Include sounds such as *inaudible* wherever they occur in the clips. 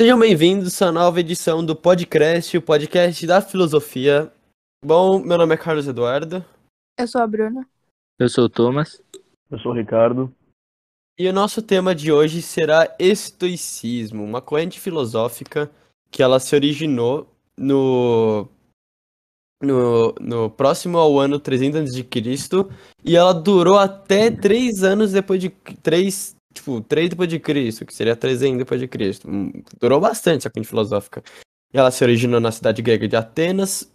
Sejam bem-vindos à nova edição do podcast, o podcast da filosofia. Bom, meu nome é Carlos Eduardo. Eu sou a Bruna. Eu sou o Thomas. Eu sou o Ricardo. E o nosso tema de hoje será estoicismo, uma corrente filosófica que ela se originou no no, no próximo ao ano 300 a.C. e ela durou até três anos depois de três tipo, 3 depois de Cristo, que seria 300 depois de Cristo. Hum, Durou bastante essa corrente filosófica. E ela se originou na cidade grega de Atenas.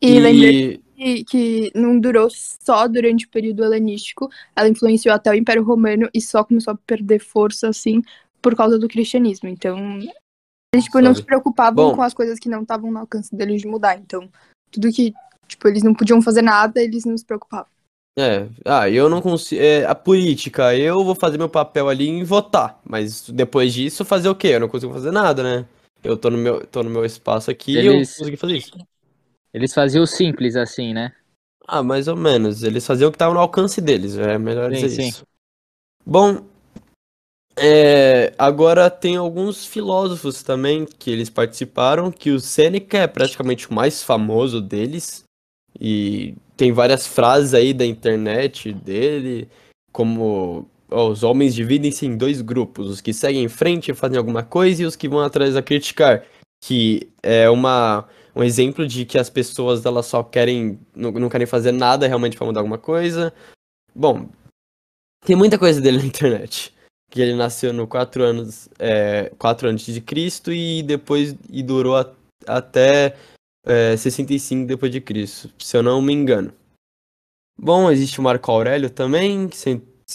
E, lembrei que, que não durou só durante o período helenístico, ela influenciou até o Império Romano e só começou a perder força, assim, por causa do cristianismo. Então, eles tipo, não se preocupavam Bom. com as coisas que não estavam no alcance deles de mudar. Então, tudo que, tipo, eles não podiam fazer nada, eles não se preocupavam. É, ah, eu não consigo. É, a política, eu vou fazer meu papel ali em votar. Mas depois disso, fazer o quê? Eu não consigo fazer nada, né? Eu tô no meu, tô no meu espaço aqui e eu Eles- consegui fazer isso. Eles faziam simples assim, né? Ah, mais ou menos. Eles faziam o que estava no alcance deles, é melhor Sim, dizer sim. isso. Bom, é, agora tem alguns filósofos também que eles participaram, que o Sêneca é praticamente o mais famoso deles, e tem várias frases aí da internet dele, como os homens dividem-se em dois grupos, os que seguem em frente e fazem alguma coisa e os que vão atrás a criticar, que é uma um exemplo de que as pessoas elas só querem não, não querem fazer nada realmente para mudar alguma coisa. Bom, tem muita coisa dele *laughs* na internet. Que ele nasceu no 4 anos, é, 4 antes de Cristo e depois e durou a- até é, 65 depois de Cristo, se eu não me engano. Bom, existe o Marco Aurélio também,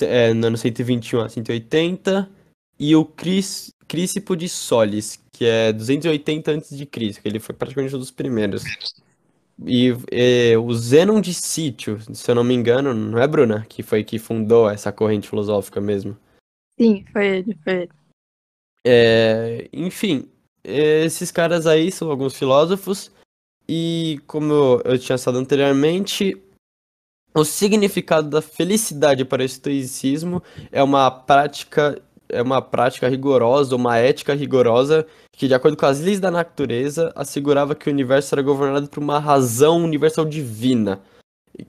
é, no ano 121 a 180, e o Cris, Crícipo de Solis, que é 280 a.C., que ele foi praticamente um dos primeiros. E o Zenon de Sítio, se eu não me engano, não é Bruna, que foi que fundou essa corrente filosófica mesmo. Sim, foi ele, foi ele. É, enfim, esses caras aí são alguns filósofos, e como eu, tinha falado anteriormente, o significado da felicidade para o estoicismo é uma prática, é uma prática rigorosa, uma ética rigorosa, que, de acordo com as leis da natureza, assegurava que o universo era governado por uma razão universal divina.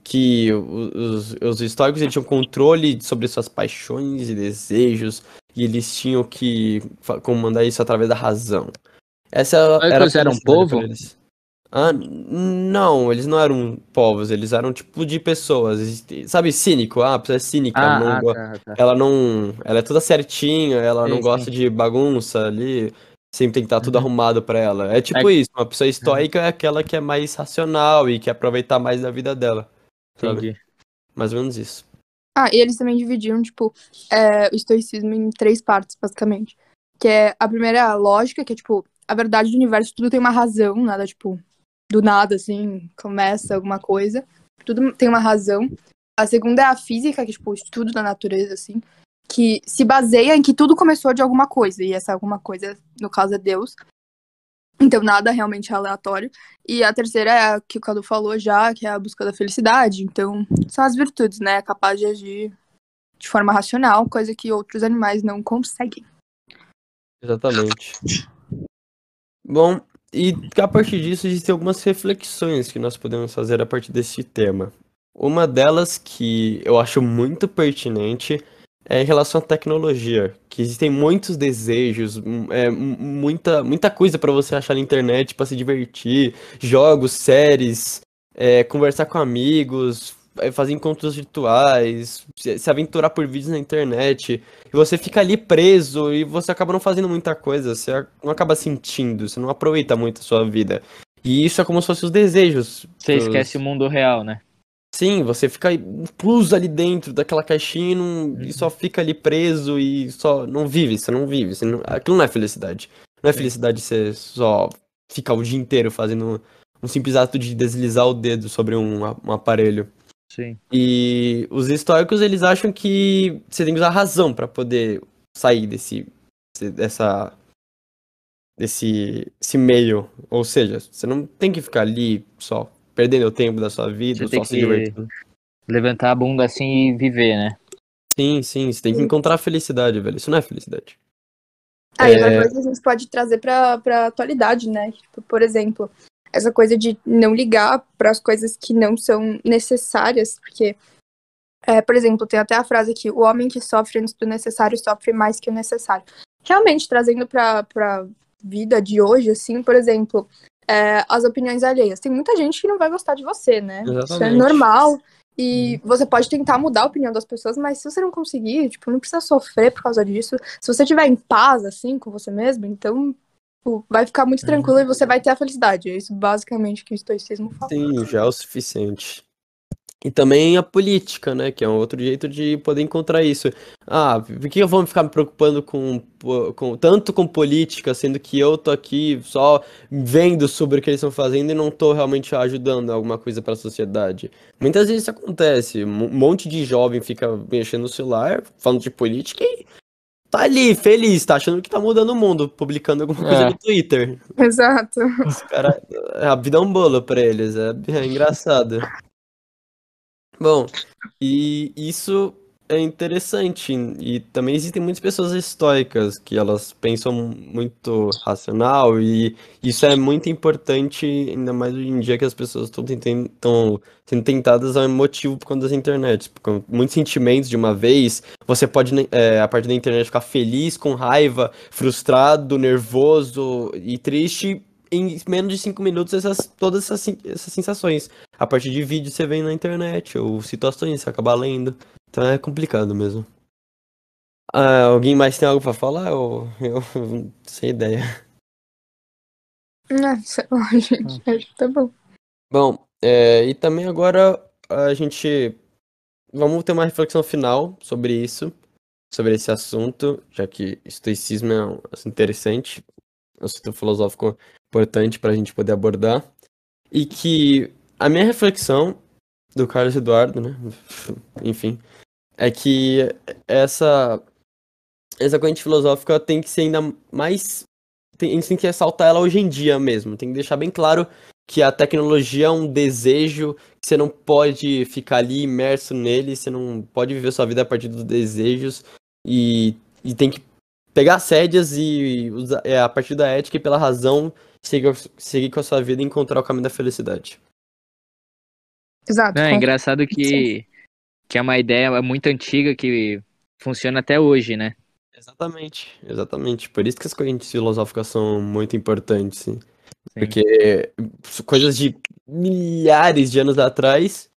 Que os, os estoicos eles tinham controle sobre suas paixões e desejos, e eles tinham que comandar isso através da razão. Essa era a Estoicos eram felicidade povo? eles. Ah, não, eles não eram povos, eles eram tipo de pessoas. Sabe, cínico? Ah, a pessoa é cínica, Ah, não ah, go- tá, tá. ela não. Ela é toda certinha, ela Sim, não gosta sim. de bagunça ali. Sempre tem que estar tudo Uhum. arrumado pra ela. É tipo É- isso, uma pessoa estoica é aquela que é mais racional e quer aproveitar mais da vida dela. Sabe? Entendi. Mais ou menos isso. Ah, e eles também dividiam, tipo, é, o estoicismo em três partes, basicamente. Que é a primeira é a lógica, que é, tipo, a verdade do universo, tudo tem uma razão, nada, tipo, do nada, assim, começa alguma coisa. Tudo tem uma razão. A segunda é a física, que é, tipo, o estudo da natureza, assim, que se baseia em que tudo começou de alguma coisa, e essa alguma coisa, no caso, é Deus. Então, nada realmente é aleatório. E a terceira é a que o Cadu falou já, que é a busca da felicidade. Então, são as virtudes, né? Capaz de agir de forma racional, coisa que outros animais não conseguem. Exatamente. Bom, e a partir disso existem algumas reflexões que nós podemos fazer a partir desse tema. Uma delas que eu acho muito pertinente é em relação à tecnologia, que existem muitos desejos, é, muita, muita coisa para você achar na internet para se divertir, jogos, séries, é, conversar com amigos, fazer encontros virtuais, se aventurar por vídeos na internet. E você fica ali preso e você acaba não fazendo muita coisa, você não acaba sentindo, você não aproveita muito a sua vida. E isso é como se fossem os desejos. Você dos- esquece o mundo real, né? Sim, você fica incluso ali dentro daquela caixinha e, não- e só fica ali preso e só não vive, você não vive. você não- aquilo não é felicidade. Não é felicidade você só ficar o dia inteiro fazendo um simples ato de deslizar o dedo sobre um, um aparelho. Sim. E os estoicos, eles acham que você tem que usar a razão pra poder sair desse, dessa, desse, esse meio. Ou seja, você não tem que ficar ali só perdendo o tempo da sua vida, Você só se que- divertindo. Levantar a bunda assim e viver, né? Sim, sim, você tem que encontrar a felicidade, velho. Isso não é felicidade. Aí outra É. coisa a gente pode trazer pra, pra atualidade, né? Tipo, por exemplo, essa coisa de não ligar para as coisas que não são necessárias, porque, é, por exemplo, tem até a frase aqui: o homem que sofre antes do necessário sofre mais que o necessário. Realmente, trazendo pra, pra vida de hoje, assim, por exemplo, é, as opiniões alheias. Tem muita gente que não vai gostar de você, né? Isso é Exatamente. normal. E você pode tentar mudar a opinião das pessoas, mas se você não conseguir, tipo, não precisa sofrer por causa disso. Se você estiver em paz, assim, com você mesmo, então tipo, vai ficar muito tranquilo e você vai ter a felicidade. É isso basicamente que o estoicismo fala. Sim, já é o suficiente. E também a política, né? Que é um outro jeito de poder encontrar isso. Ah, por que eu vou ficar me preocupando com, com tanto com política, sendo que eu tô aqui só vendo sobre o que eles estão fazendo e não tô realmente ajudando alguma coisa para a sociedade? Muitas vezes isso acontece. Um monte de jovem fica mexendo no celular, falando de política e tá ali, feliz, tá achando que tá mudando o mundo, publicando alguma coisa É. no Twitter. Exato. Os cara, a vida é um bolo pra eles, é, é engraçado. Bom, e isso é interessante. E também existem muitas pessoas estoicas que elas pensam muito racional, e isso é muito importante, ainda mais hoje em dia que as pessoas estão sendo tentadas ao emotivo por conta das internets. Com muitos sentimentos de uma vez, você pode, né, é, a partir da internet, ficar feliz, com raiva, frustrado, nervoso e triste em menos de cinco minutos essas, todas essas, essas sensações. A partir de vídeos você vê na internet, ou situações você acaba lendo. Então é complicado mesmo. Ah, alguém mais tem algo pra falar? Ou eu *laughs* não sei ideia. *laughs* Ah, sei lá, gente. Acho que tá bom. Bom, é, e também agora a gente vamos ter uma reflexão final sobre isso, sobre esse assunto, já que estoicismo é um assunto interessante, um assunto filosófico importante para a gente poder abordar. E que a minha reflexão do Carlos Eduardo, né? *laughs* Enfim, é que essa essa corrente filosófica tem que ser ainda mais tem, a gente tem que ressaltar ela hoje em dia mesmo. Tem que deixar bem claro que a tecnologia é um desejo, que você não pode ficar ali imerso nele, você não pode viver sua vida a partir dos desejos e, e tem que pegar as rédeas e usar, é, a partir da ética e pela razão seguir, seguir com a sua vida e encontrar o caminho da felicidade. Exato. Não, é engraçado que, que é uma ideia muito antiga que funciona até hoje, né? Exatamente, exatamente. Por isso que as correntes filosóficas são muito importantes, sim. Sim. Porque coisas de milhares de anos atrás,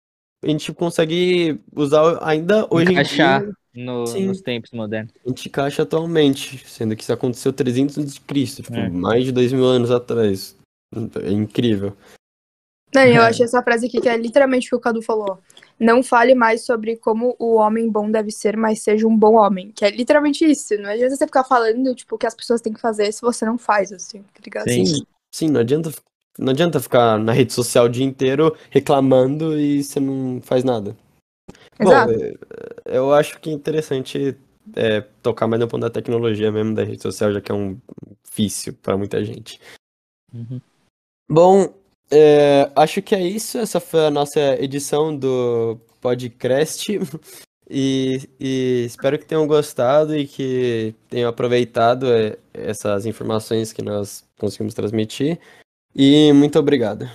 a gente consegue usar ainda hoje em Encaixar. dia, No- nos tempos modernos. a gente encaixa atualmente, sendo que isso aconteceu 300 antes de Cristo, tipo, É. mais de dois mil anos atrás. É incrível. Não, eu É. achei essa frase aqui que é literalmente o que o Cadu falou. Não fale mais sobre como o homem bom deve ser, mas seja um bom homem. Que é literalmente isso. Não adianta você ficar falando, tipo, o que as pessoas têm que fazer se você não faz, assim, tá ligado? Sim. Sim, sim, não adianta, não adianta ficar na rede social o dia inteiro reclamando e você não faz nada. Exato. Bom, é, eu acho que é interessante é, tocar mais no ponto da tecnologia mesmo da rede social, já que é um vício para muita gente. Uhum. Bom, é, acho que é isso. Essa foi a nossa edição do podcast. *laughs* E, e espero que tenham gostado e que tenham aproveitado é, essas informações que nós conseguimos transmitir. E muito obrigado.